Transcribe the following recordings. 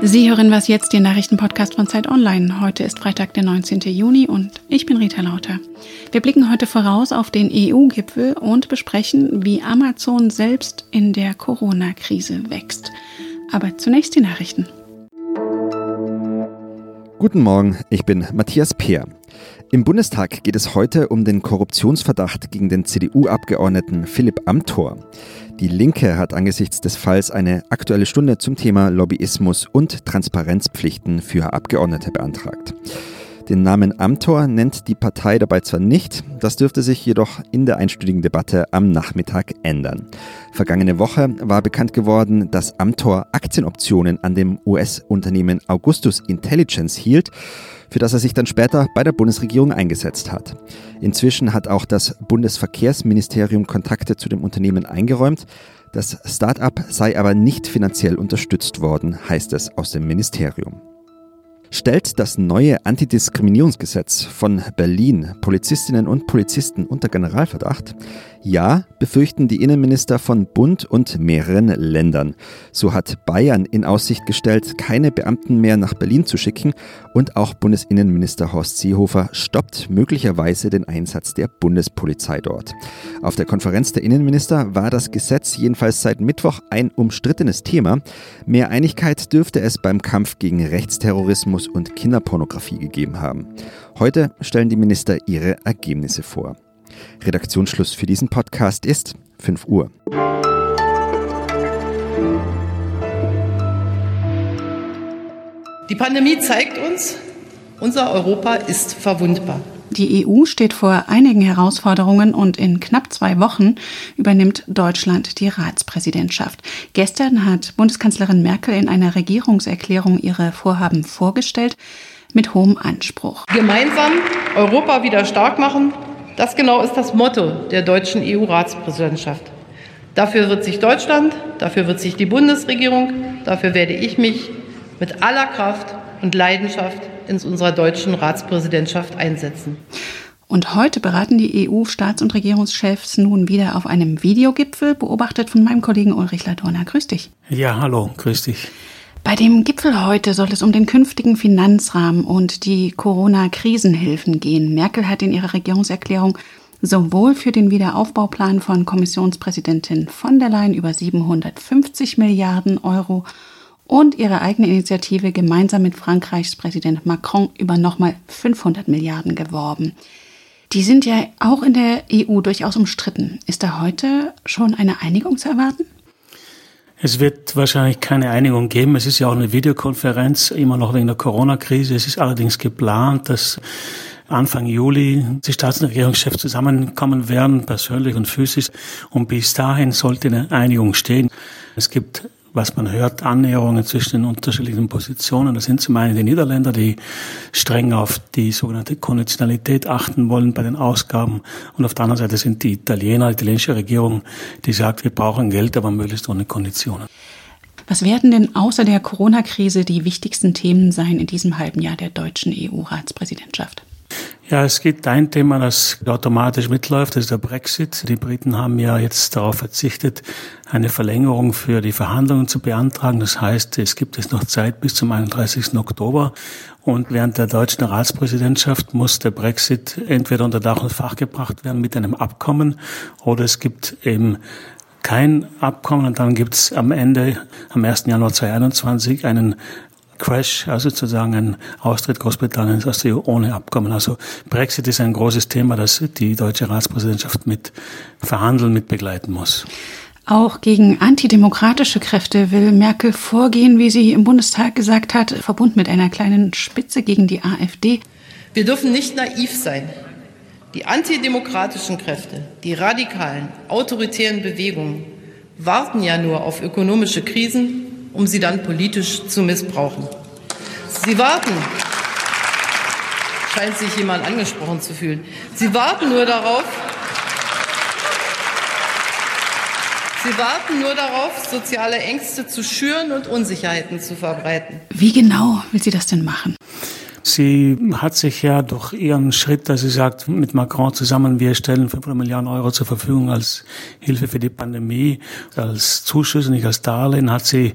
Sie hören was jetzt, den Nachrichtenpodcast von Zeit Online. Heute ist Freitag, der 19. Juni und ich bin Rita Lauter. Wir blicken heute voraus auf den EU-Gipfel und besprechen, wie Amazon selbst in der Corona-Krise wächst. Aber zunächst die Nachrichten. Guten Morgen, ich bin Matthias Peer. Im Bundestag geht es heute um den Korruptionsverdacht gegen den CDU-Abgeordneten Philipp Amthor. Die Linke hat angesichts des Falls eine aktuelle Stunde zum Thema Lobbyismus und Transparenzpflichten für Abgeordnete beantragt. Den Namen Amtor nennt die Partei dabei zwar nicht, das dürfte sich jedoch in der einstündigen Debatte am Nachmittag ändern. Vergangene Woche war bekannt geworden, dass Amtor Aktienoptionen an dem US-Unternehmen Augustus Intelligence hielt für das er sich dann später bei der Bundesregierung eingesetzt hat. Inzwischen hat auch das Bundesverkehrsministerium Kontakte zu dem Unternehmen eingeräumt. Das Start-up sei aber nicht finanziell unterstützt worden, heißt es aus dem Ministerium. Stellt das neue Antidiskriminierungsgesetz von Berlin Polizistinnen und Polizisten unter Generalverdacht? Ja, befürchten die Innenminister von Bund und mehreren Ländern. So hat Bayern in Aussicht gestellt, keine Beamten mehr nach Berlin zu schicken und auch Bundesinnenminister Horst Seehofer stoppt möglicherweise den Einsatz der Bundespolizei dort. Auf der Konferenz der Innenminister war das Gesetz jedenfalls seit Mittwoch ein umstrittenes Thema. Mehr Einigkeit dürfte es beim Kampf gegen Rechtsterrorismus und Kinderpornografie gegeben haben. Heute stellen die Minister ihre Ergebnisse vor. Redaktionsschluss für diesen Podcast ist 5 Uhr. Die Pandemie zeigt uns, unser Europa ist verwundbar. Die EU steht vor einigen Herausforderungen und in knapp zwei Wochen übernimmt Deutschland die Ratspräsidentschaft. Gestern hat Bundeskanzlerin Merkel in einer Regierungserklärung ihre Vorhaben vorgestellt mit hohem Anspruch. Gemeinsam Europa wieder stark machen, das genau ist das Motto der deutschen EU-Ratspräsidentschaft. Dafür wird sich Deutschland, dafür wird sich die Bundesregierung, dafür werde ich mich mit aller Kraft und Leidenschaft in unserer deutschen Ratspräsidentschaft einsetzen. Und heute beraten die EU-Staats- und Regierungschefs nun wieder auf einem Videogipfel, beobachtet von meinem Kollegen Ulrich Ladorner. Grüß dich. Ja, hallo, grüß dich. Bei dem Gipfel heute soll es um den künftigen Finanzrahmen und die Corona-Krisenhilfen gehen. Merkel hat in ihrer Regierungserklärung sowohl für den Wiederaufbauplan von Kommissionspräsidentin von der Leyen über 750 Milliarden Euro und ihre eigene Initiative gemeinsam mit Frankreichs Präsident Macron über nochmal 500 Milliarden geworben. Die sind ja auch in der EU durchaus umstritten. Ist da heute schon eine Einigung zu erwarten? Es wird wahrscheinlich keine Einigung geben. Es ist ja auch eine Videokonferenz, immer noch wegen der Corona-Krise. Es ist allerdings geplant, dass Anfang Juli die Staats- und Regierungschefs zusammenkommen werden, persönlich und physisch. Und bis dahin sollte eine Einigung stehen. Es gibt was man hört, Annäherungen zwischen den unterschiedlichen Positionen. Das sind zum einen die Niederländer, die streng auf die sogenannte Konditionalität achten wollen bei den Ausgaben. Und auf der anderen Seite sind die Italiener, die italienische Regierung, die sagt, wir brauchen Geld, aber möglichst ohne Konditionen. Was werden denn außer der Corona-Krise die wichtigsten Themen sein in diesem halben Jahr der deutschen EU-Ratspräsidentschaft? Ja, es gibt ein Thema, das automatisch mitläuft, das ist der Brexit. Die Briten haben ja jetzt darauf verzichtet, eine Verlängerung für die Verhandlungen zu beantragen. Das heißt, es gibt jetzt noch Zeit bis zum 31. Oktober. Und während der deutschen Ratspräsidentschaft muss der Brexit entweder unter Dach und Fach gebracht werden mit einem Abkommen oder es gibt eben kein Abkommen und dann gibt es am Ende, am 1. Januar 2021, einen Crash, also sozusagen ein Austritt Großbritanniens aus der EU ohne Abkommen. Also Brexit ist ein großes Thema, das die deutsche Ratspräsidentschaft mit verhandeln, mit begleiten muss. Auch gegen antidemokratische Kräfte will Merkel vorgehen, wie sie im Bundestag gesagt hat, verbunden mit einer kleinen Spitze gegen die AfD. Wir dürfen nicht naiv sein. Die antidemokratischen Kräfte, die radikalen, autoritären Bewegungen warten ja nur auf ökonomische Krisen um sie dann politisch zu missbrauchen. Sie warten, scheint sich jemand angesprochen zu fühlen, Sie warten nur darauf, Sie warten nur darauf, soziale Ängste zu schüren und Unsicherheiten zu verbreiten. Wie genau will sie das denn machen? Sie hat sich ja durch ihren Schritt, dass sie sagt, mit Macron zusammen, wir stellen 500 Milliarden Euro zur Verfügung als Hilfe für die Pandemie, als Zuschüsse, nicht als Darlehen, hat sie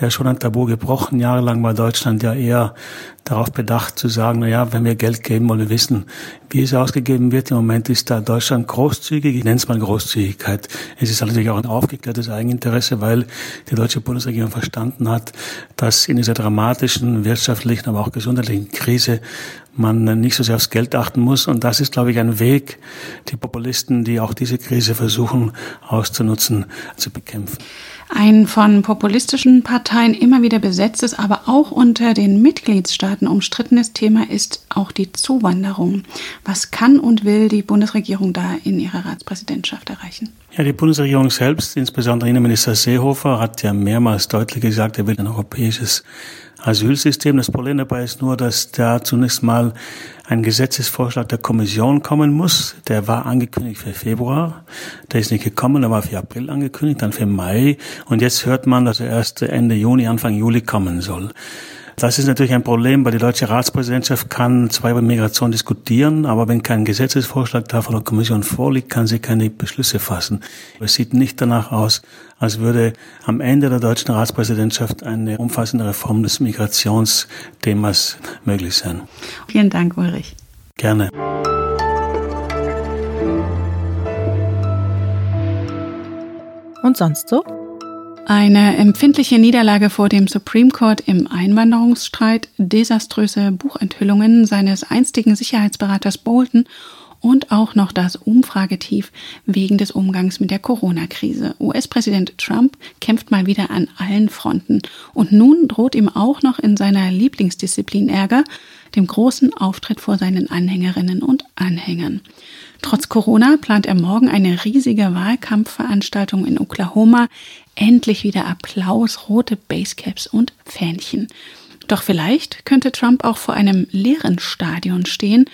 ja schon ein Tabu gebrochen. Jahrelang war Deutschland ja eher darauf bedacht zu sagen, na ja, wenn wir Geld geben, wollen wir wissen, wie es ausgegeben wird. Im Moment ist da Deutschland großzügig. Ich nenne es mal Großzügigkeit. Es ist natürlich auch ein aufgeklärtes Eigeninteresse, weil die deutsche Bundesregierung verstanden hat, dass in dieser dramatischen wirtschaftlichen, aber auch gesundheitlichen Krise man nicht so sehr aufs Geld achten muss. Und das ist, glaube ich, ein Weg, die Populisten, die auch diese Krise versuchen auszunutzen, zu bekämpfen. Ein von populistischen Parteien immer wieder besetztes, aber auch unter den Mitgliedstaaten umstrittenes Thema ist auch die Zuwanderung. Was kann und will die Bundesregierung da in ihrer Ratspräsidentschaft erreichen? Ja, die Bundesregierung selbst, insbesondere Innenminister Seehofer, hat ja mehrmals deutlich gesagt, er will ein europäisches Asylsystem. Das Problem dabei ist nur, dass da zunächst mal ein Gesetzesvorschlag der Kommission kommen muss. Der war angekündigt für Februar. Der ist nicht gekommen, der war für April angekündigt, dann für Mai. Und jetzt hört man, dass er erst Ende Juni, Anfang Juli kommen soll. Das ist natürlich ein Problem, weil die deutsche Ratspräsidentschaft kann zwar über Migration diskutieren, aber wenn kein Gesetzesvorschlag da von der Kommission vorliegt, kann sie keine Beschlüsse fassen. Es sieht nicht danach aus, als würde am Ende der deutschen Ratspräsidentschaft eine umfassende Reform des Migrationsthemas möglich sein. Vielen Dank, Ulrich. Gerne. Und sonst so? Eine empfindliche Niederlage vor dem Supreme Court im Einwanderungsstreit, desaströse Buchenthüllungen seines einstigen Sicherheitsberaters Bolton und auch noch das Umfragetief wegen des Umgangs mit der Corona-Krise. US-Präsident Trump kämpft mal wieder an allen Fronten. Und nun droht ihm auch noch in seiner Lieblingsdisziplin Ärger, dem großen Auftritt vor seinen Anhängerinnen und Anhängern. Trotz Corona plant er morgen eine riesige Wahlkampfveranstaltung in Oklahoma. Endlich wieder Applaus, rote Basecaps und Fähnchen. Doch vielleicht könnte Trump auch vor einem leeren Stadion stehen.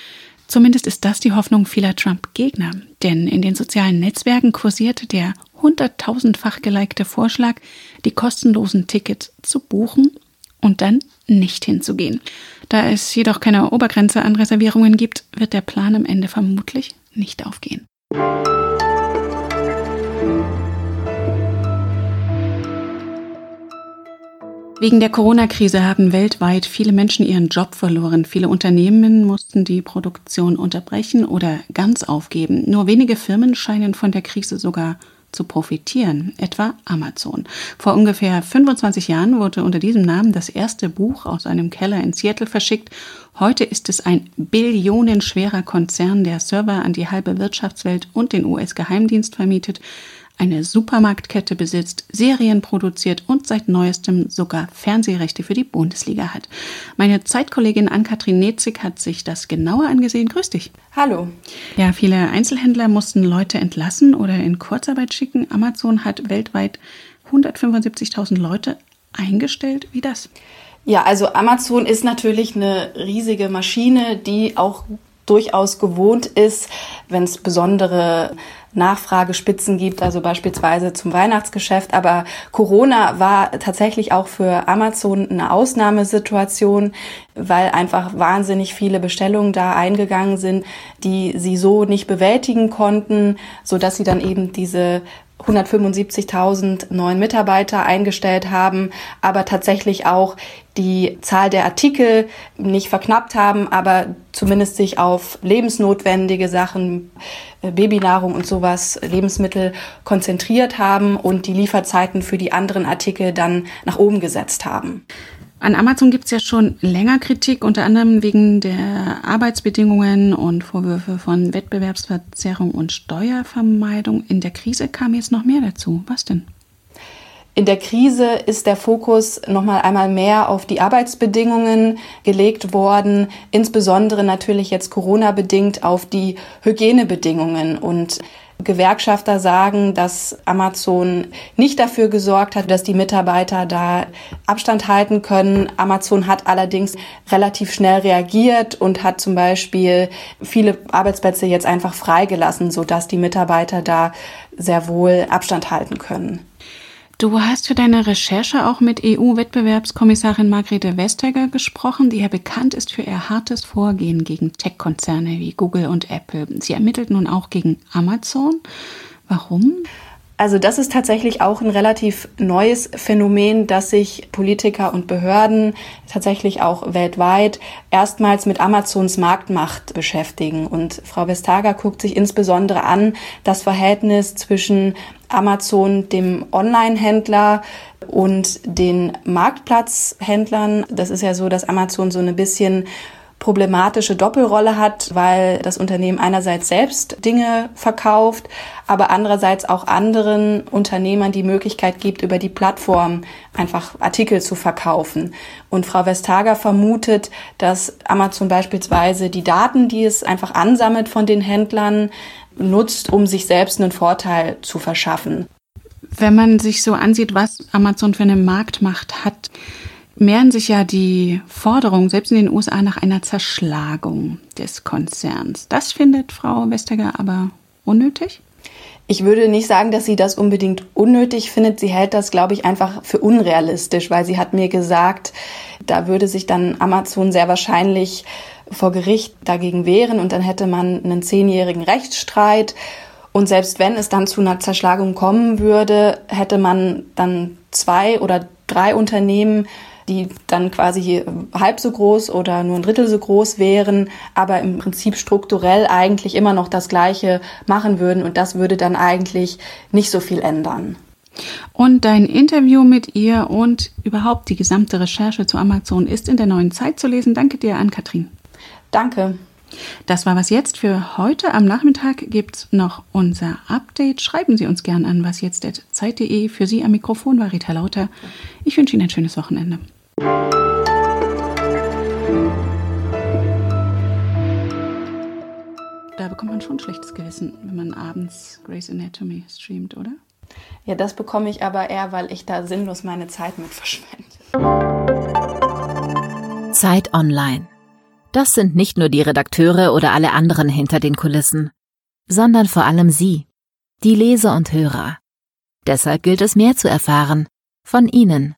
Zumindest ist das die Hoffnung vieler Trump-Gegner. Denn in den sozialen Netzwerken kursierte der hunderttausendfach gelikte Vorschlag, die kostenlosen Tickets zu buchen und dann nicht hinzugehen. Da es jedoch keine Obergrenze an Reservierungen gibt, wird der Plan am Ende vermutlich nicht aufgehen. Wegen der Corona-Krise haben weltweit viele Menschen ihren Job verloren. Viele Unternehmen mussten die Produktion unterbrechen oder ganz aufgeben. Nur wenige Firmen scheinen von der Krise sogar zu profitieren, etwa Amazon. Vor ungefähr 25 Jahren wurde unter diesem Namen das erste Buch aus einem Keller in Seattle verschickt. Heute ist es ein billionenschwerer Konzern, der Server an die halbe Wirtschaftswelt und den US-Geheimdienst vermietet eine Supermarktkette besitzt, Serien produziert und seit neuestem sogar Fernsehrechte für die Bundesliga hat. Meine Zeitkollegin Ann-Kathrin Netzig hat sich das genauer angesehen. Grüß dich. Hallo. Ja, viele Einzelhändler mussten Leute entlassen oder in Kurzarbeit schicken. Amazon hat weltweit 175.000 Leute eingestellt. Wie das? Ja, also Amazon ist natürlich eine riesige Maschine, die auch durchaus gewohnt ist, wenn es besondere Nachfragespitzen gibt, also beispielsweise zum Weihnachtsgeschäft. Aber Corona war tatsächlich auch für Amazon eine Ausnahmesituation, weil einfach wahnsinnig viele Bestellungen da eingegangen sind, die sie so nicht bewältigen konnten, so sie dann eben diese 175.000 neuen Mitarbeiter eingestellt haben, aber tatsächlich auch die Zahl der Artikel nicht verknappt haben, aber zumindest sich auf lebensnotwendige Sachen, äh, Babynahrung und sowas, Lebensmittel konzentriert haben und die Lieferzeiten für die anderen Artikel dann nach oben gesetzt haben. An Amazon gibt es ja schon länger Kritik, unter anderem wegen der Arbeitsbedingungen und Vorwürfe von Wettbewerbsverzerrung und Steuervermeidung. In der Krise kam jetzt noch mehr dazu. Was denn? In der Krise ist der Fokus noch mal einmal mehr auf die Arbeitsbedingungen gelegt worden, insbesondere natürlich jetzt Corona bedingt auf die Hygienebedingungen und Gewerkschafter sagen, dass Amazon nicht dafür gesorgt hat, dass die Mitarbeiter da Abstand halten können. Amazon hat allerdings relativ schnell reagiert und hat zum Beispiel viele Arbeitsplätze jetzt einfach freigelassen, sodass die Mitarbeiter da sehr wohl Abstand halten können. Du hast für deine Recherche auch mit EU-Wettbewerbskommissarin Margrethe Vestager gesprochen, die ja bekannt ist für ihr hartes Vorgehen gegen Tech-Konzerne wie Google und Apple. Sie ermittelt nun auch gegen Amazon. Warum? Also das ist tatsächlich auch ein relativ neues Phänomen, dass sich Politiker und Behörden tatsächlich auch weltweit erstmals mit Amazons Marktmacht beschäftigen. Und Frau Vestager guckt sich insbesondere an das Verhältnis zwischen Amazon, dem Online-Händler und den Marktplatzhändlern. Das ist ja so, dass Amazon so ein bisschen problematische Doppelrolle hat, weil das Unternehmen einerseits selbst Dinge verkauft, aber andererseits auch anderen Unternehmern die Möglichkeit gibt, über die Plattform einfach Artikel zu verkaufen. Und Frau Vestager vermutet, dass Amazon beispielsweise die Daten, die es einfach ansammelt von den Händlern, nutzt, um sich selbst einen Vorteil zu verschaffen. Wenn man sich so ansieht, was Amazon für eine Marktmacht hat, mehren sich ja die Forderungen, selbst in den USA, nach einer Zerschlagung des Konzerns. Das findet Frau Vestager aber unnötig? Ich würde nicht sagen, dass sie das unbedingt unnötig findet. Sie hält das, glaube ich, einfach für unrealistisch, weil sie hat mir gesagt, da würde sich dann Amazon sehr wahrscheinlich vor Gericht dagegen wehren und dann hätte man einen zehnjährigen Rechtsstreit. Und selbst wenn es dann zu einer Zerschlagung kommen würde, hätte man dann zwei oder drei Unternehmen, die dann quasi halb so groß oder nur ein Drittel so groß wären, aber im Prinzip strukturell eigentlich immer noch das Gleiche machen würden. Und das würde dann eigentlich nicht so viel ändern. Und dein Interview mit ihr und überhaupt die gesamte Recherche zu Amazon ist in der neuen Zeit zu lesen. Danke dir an Katrin. Danke. Das war was jetzt für heute. Am Nachmittag gibt es noch unser Update. Schreiben Sie uns gern an wasjetzt.zeit.de. Für Sie am Mikrofon war Rita Lauter. Ich wünsche Ihnen ein schönes Wochenende. Da bekommt man schon ein schlechtes Gewissen, wenn man abends Grey's Anatomy streamt, oder? Ja, das bekomme ich aber eher, weil ich da sinnlos meine Zeit mit verschwende. Zeit Online. Das sind nicht nur die Redakteure oder alle anderen hinter den Kulissen, sondern vor allem Sie, die Leser und Hörer. Deshalb gilt es mehr zu erfahren. Von Ihnen.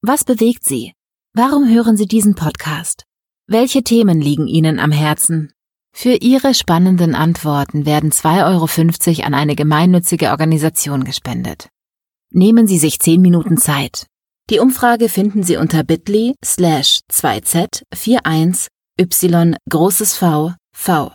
Was bewegt Sie? Warum hören Sie diesen Podcast? Welche Themen liegen Ihnen am Herzen? Für Ihre spannenden Antworten werden 2,50 Euro an eine gemeinnützige Organisation gespendet. Nehmen Sie sich 10 Minuten Zeit. Die Umfrage finden Sie unter bit.ly slash 2z41 y großes V V.